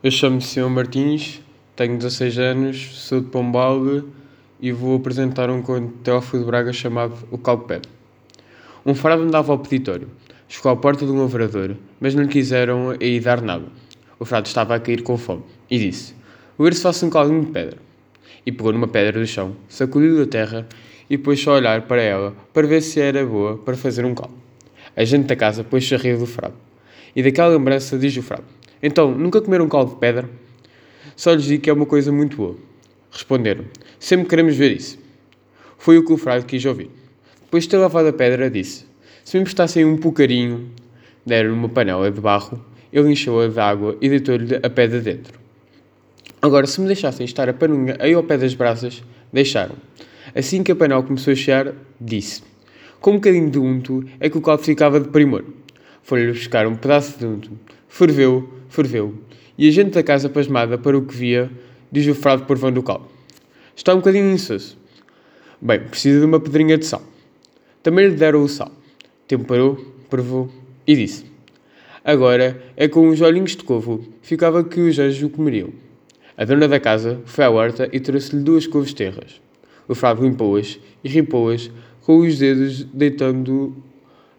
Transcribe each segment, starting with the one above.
Eu chamo-me Simão Martins, tenho 16 anos, sou de Pombal e vou apresentar um conto de Teófilo de Braga chamado O Calpé. Um frade andava ao peditório. Chegou à porta de um lavrador, mas não lhe quiseram aí dar nada. O frade estava a cair com fome e disse: ver se faço um caldinho de pedra. E pegou numa pedra do chão, sacudiu da terra e pôs-se a olhar para ela para ver se era boa para fazer um caldo. A gente da casa pôs-se a rir do frade. E daquela lembrança diz o frade: então, nunca comeram caldo de pedra? Só lhes digo que é uma coisa muito boa. Responderam: Sempre queremos ver isso. Foi o que o frade quis ouvir. Depois de ter lavado a pedra, disse: Se me emprestassem um poucarinho, deram-lhe uma panela de barro, ele encheu-a de água e deitou-lhe a pedra dentro. Agora, se me deixassem estar a panunga aí ao pé das brasas, deixaram. Assim que a panela começou a chear, disse: Com um bocadinho de unto é que o caldo ficava de primor. Foi-lhe buscar um pedaço de unto. Ferveu, ferveu. E a gente da casa pasmada para o que via, diz o frade porvão do cal. Está um bocadinho insosso. Bem, precisa de uma pedrinha de sal. Também lhe deram o sal. Temperou, provou e disse. Agora é com os olhinhos de couve, ficava que os anjos o comeriam. A dona da casa foi à horta e trouxe-lhe duas couves terras. O frade limpou-as e ripou-as com os dedos, deitando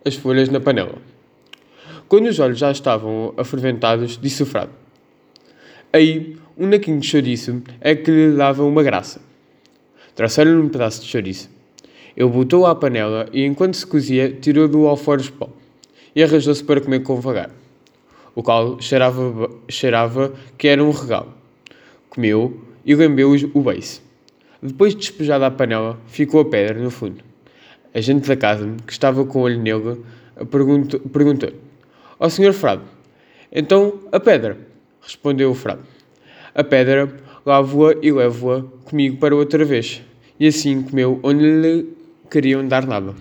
as folhas na panela. Quando os olhos já estavam aferventados, disse o frade. Aí, um naquinho de chouriço é que lhe dava uma graça. Trouxeram-lhe um pedaço de chouriço. Ele botou à panela e, enquanto se cozia, tirou do alforje pó e arrasou-se para comer com vagar. O qual cheirava, cheirava que era um regalo. Comeu e lambeu o beiço. Depois de despejada a panela, ficou a pedra no fundo. A gente da casa, que estava com o olho nele, perguntou-lhe perguntou Ó oh, senhor então a pedra? Respondeu o frade. A pedra lavo-a e levo-a comigo para outra vez. E assim comeu onde lhe queriam dar nada.